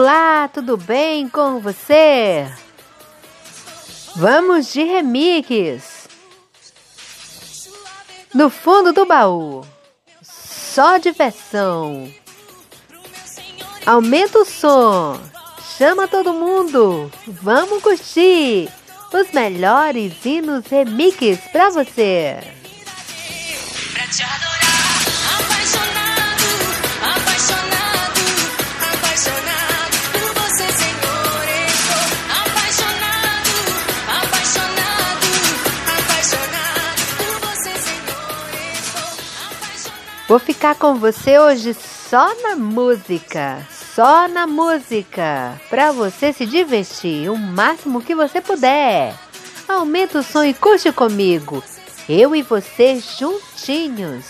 Olá, tudo bem com você? Vamos de remix. No fundo do baú, só diversão. Aumenta o som, chama todo mundo, vamos curtir os melhores hinos remix pra você. Pra te adorar, Vou ficar com você hoje só na música só na música, para você se divertir o máximo que você puder. Aumenta o som e curte comigo. Eu e você juntinhos.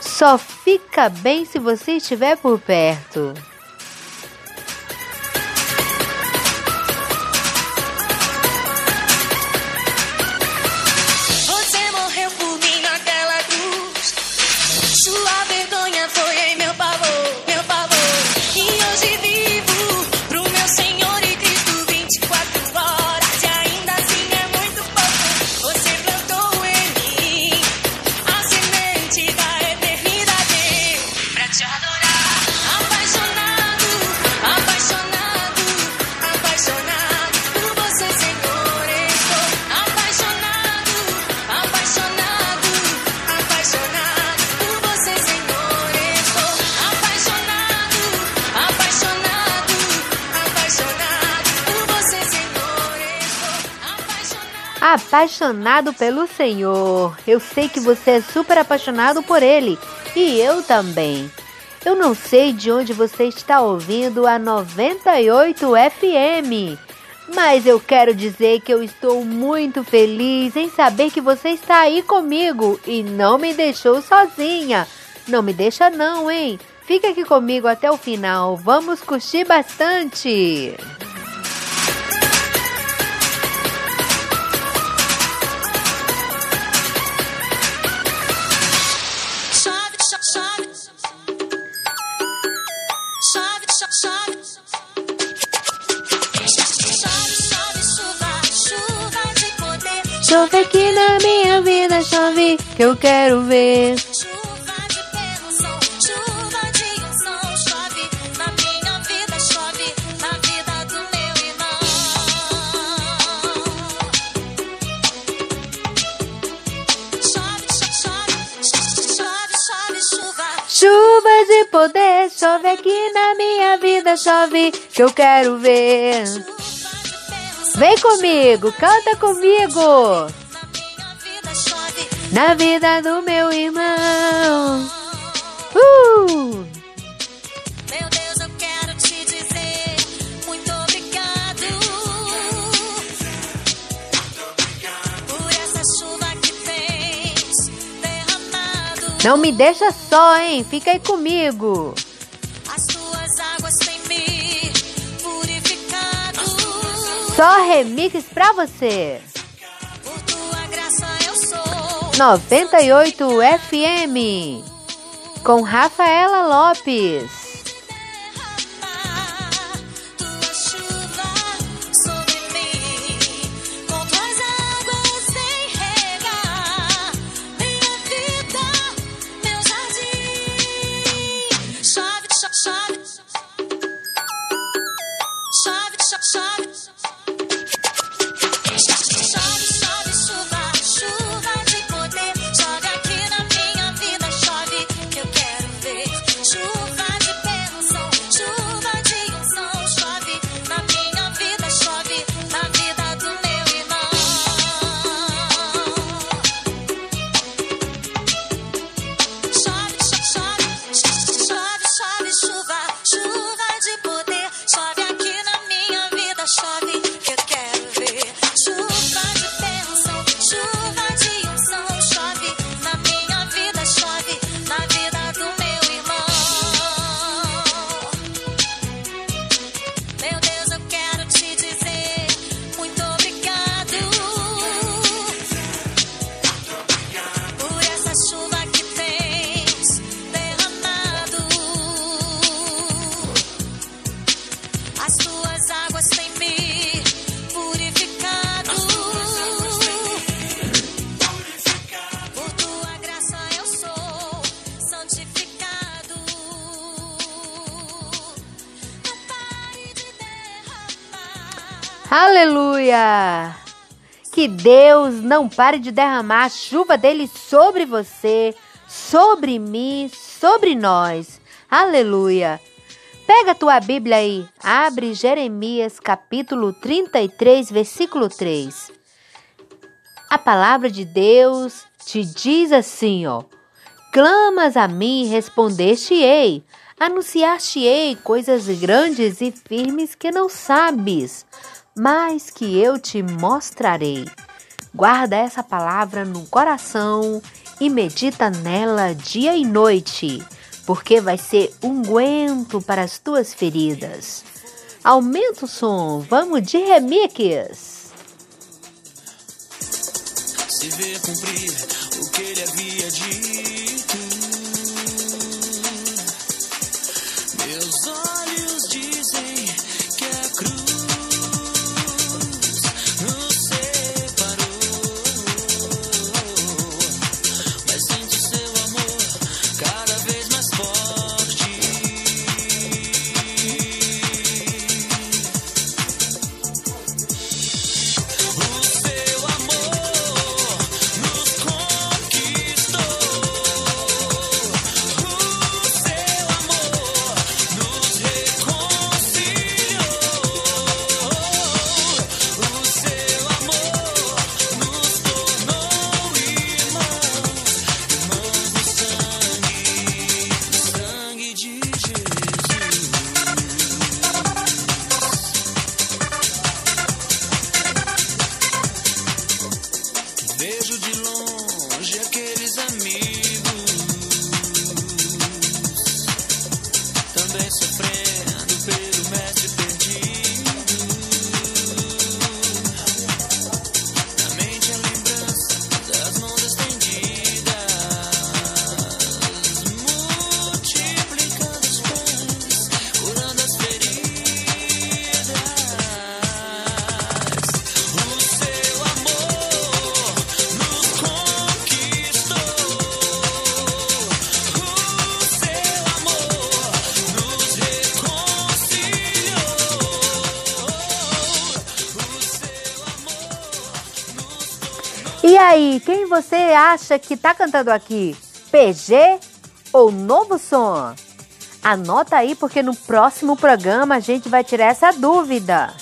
Só fica bem se você estiver por perto. Apaixonado pelo Senhor. Eu sei que você é super apaixonado por Ele e eu também. Eu não sei de onde você está ouvindo a 98 FM, mas eu quero dizer que eu estou muito feliz em saber que você está aí comigo e não me deixou sozinha. Não me deixa não, hein? Fica aqui comigo até o final. Vamos curtir bastante. Chove aqui na minha vida, chove que eu quero ver. Chuva de poder, chove aqui na minha vida, chove que eu quero ver. Vem comigo, canta comigo. Na vida do meu irmão. Uh! Meu Deus, eu quero te dizer muito obrigado. Por essa chuva que fez derramado. Não me deixa só, hein? Fica aí comigo. Só remix pra você. 98 FM com Rafaela Lopes. Aleluia! Que Deus não pare de derramar a chuva dele sobre você, sobre mim, sobre nós. Aleluia! Pega a tua Bíblia aí, abre Jeremias capítulo 33, versículo 3. A palavra de Deus te diz assim, ó: Clamas a mim, respondeste-ei, anunciar-te-ei coisas grandes e firmes que não sabes mas que eu te mostrarei. Guarda essa palavra no coração e medita nela dia e noite, porque vai ser unguento para as tuas feridas. Aumenta o som, vamos de remix. Se vê cumprir o que ele havia dito. Quem você acha que tá cantando aqui? PG ou Novo Som? Anota aí porque no próximo programa a gente vai tirar essa dúvida.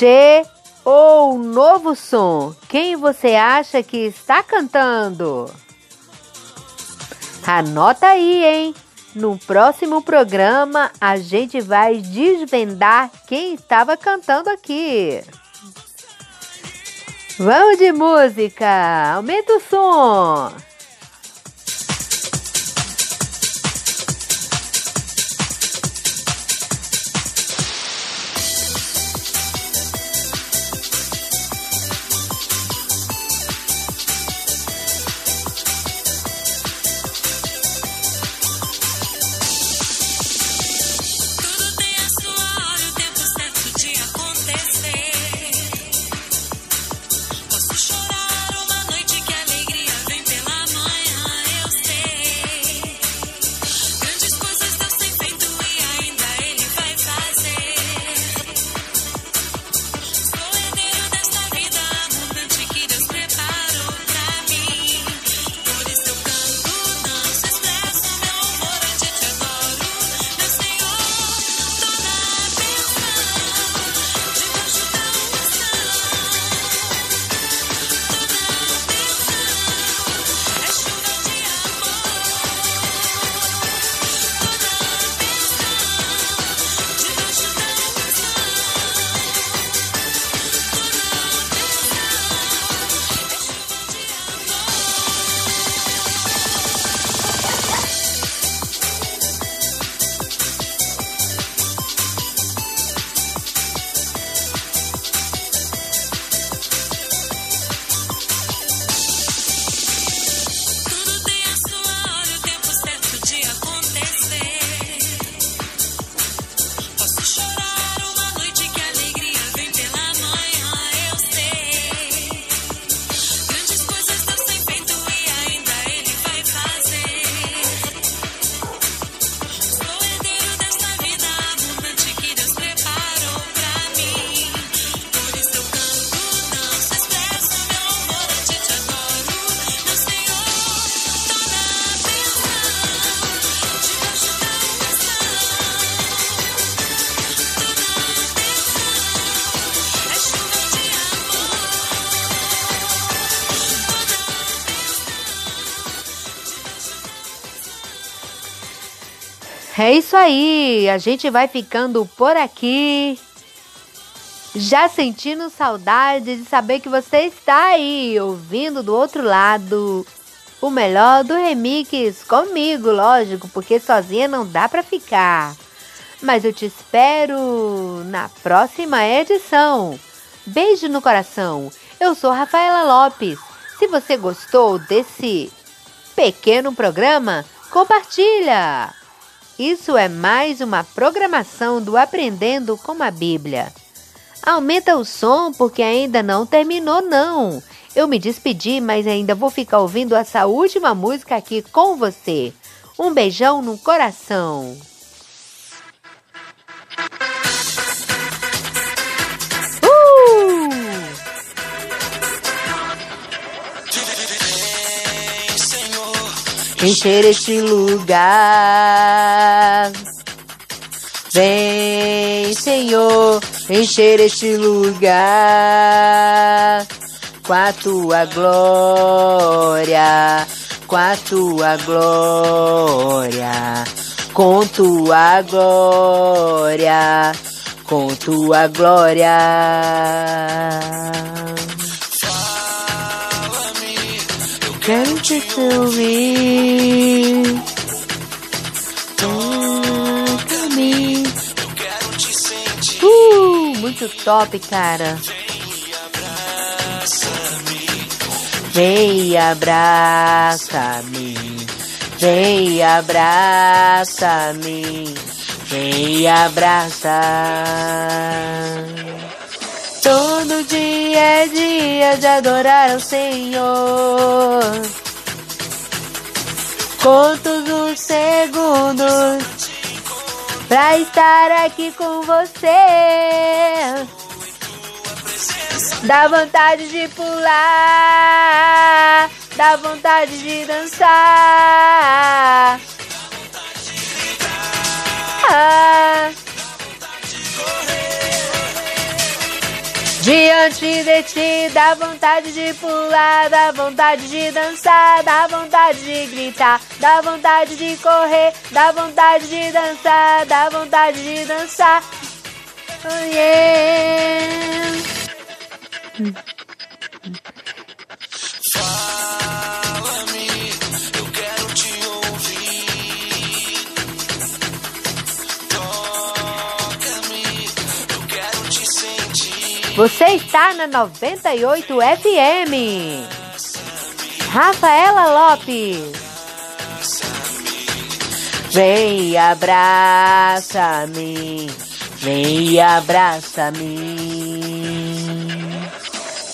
PG ou novo som? Quem você acha que está cantando? Anota aí, hein? No próximo programa a gente vai desvendar quem estava cantando aqui. Vamos de música! Aumenta o som! É isso aí, a gente vai ficando por aqui. Já sentindo saudade de saber que você está aí, ouvindo do outro lado. O melhor do remix comigo, lógico, porque sozinha não dá para ficar. Mas eu te espero na próxima edição. Beijo no coração. Eu sou Rafaela Lopes. Se você gostou desse pequeno programa, compartilha. Isso é mais uma programação do Aprendendo com a Bíblia. Aumenta o som porque ainda não terminou não. Eu me despedi, mas ainda vou ficar ouvindo essa última música aqui com você. Um beijão no coração. Encher este lugar. Vem, Senhor, encher este lugar com a tua glória, com a tua glória, com tua glória, com tua glória. Toca-me, eu quero te sentir. Uh, muito top, cara. Vem abraça-me, vem abraça-me, vem abraça. Todo dia é dia de adorar o Senhor. Conto os segundos pra estar aqui com você. Dá vontade de pular, dá vontade de dançar. Ah. Diante de ti dá vontade de pular, dá vontade de dançar, dá vontade de gritar, dá vontade de correr, dá vontade de dançar, dá vontade de dançar. Oh yeah. Você está na 98 FM. Rafaela Lopes. Vem abraça-me, vem abraça-me.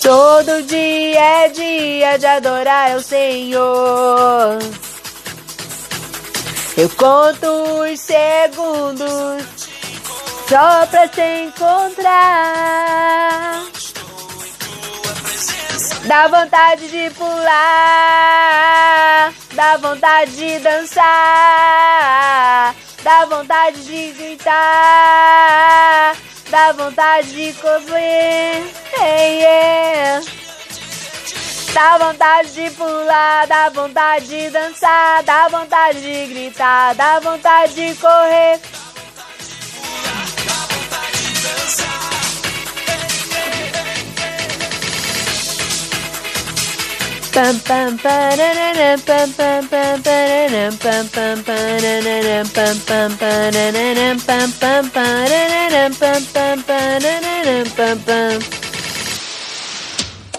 Todo dia é dia de adorar o Senhor. Eu conto os segundos só pra te encontrar. Dá vontade de pular, dá vontade de dançar, dá vontade de gritar, dá vontade de correr. Hey, yeah. Dá vontade de pular, dá vontade de dançar, dá vontade de gritar, dá vontade de correr.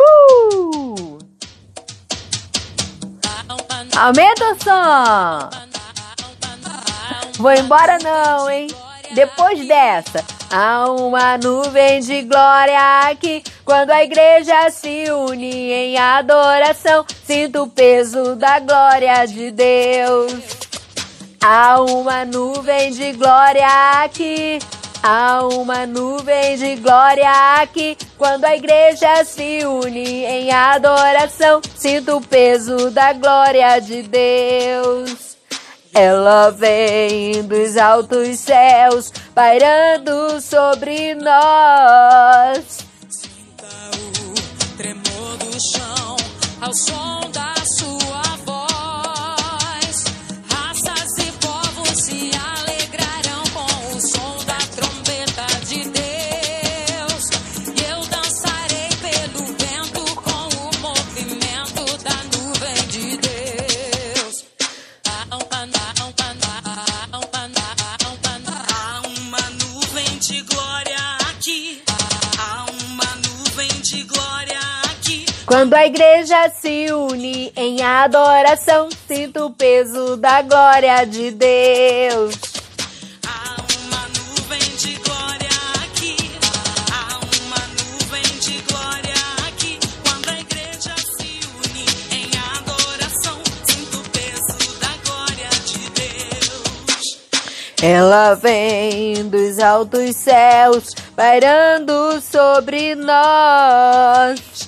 Uh! Aumenta o som! Vou embora não, hein? Depois dessa, há uma nuvem de glória aqui. Quando a igreja se une em adoração, sinto o peso da glória de Deus. Há uma nuvem de glória aqui. Há uma nuvem de glória aqui. Quando a igreja se une em adoração, sinto o peso da glória de Deus. Ela vem dos altos céus, pairando sobre nós. Sinta o tremor do chão ao som da Quando a igreja se une em adoração, sinto o peso da glória de Deus. Há uma nuvem de glória aqui. Há uma nuvem de glória aqui. Quando a igreja se une em adoração, sinto o peso da glória de Deus. Ela vem dos altos céus, pairando sobre nós.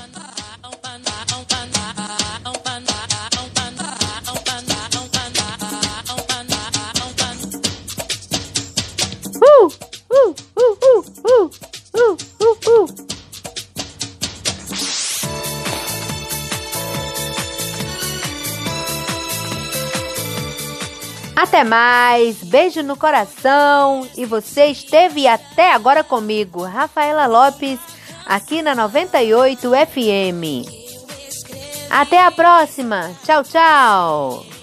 Até mais, beijo no coração e você esteve até agora comigo, Rafaela Lopes, aqui na 98 FM. Até a próxima, tchau, tchau.